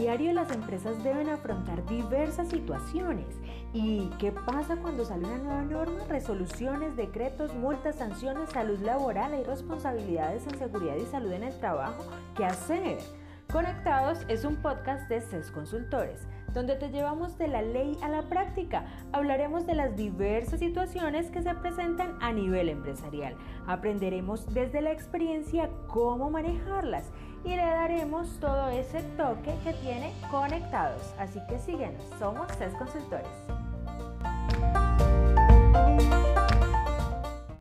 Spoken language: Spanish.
diario las empresas deben afrontar diversas situaciones. ¿Y qué pasa cuando sale una nueva norma? Resoluciones, decretos, multas, sanciones, salud laboral, hay responsabilidades en seguridad y salud en el trabajo. ¿Qué hacer? Conectados es un podcast de CES Consultores, donde te llevamos de la ley a la práctica. Hablaremos de las diversas situaciones que se presentan a nivel empresarial. Aprenderemos desde la experiencia cómo manejarlas y le daremos todo ese toque que tiene Conectados. Así que síguenos, somos CES Consultores.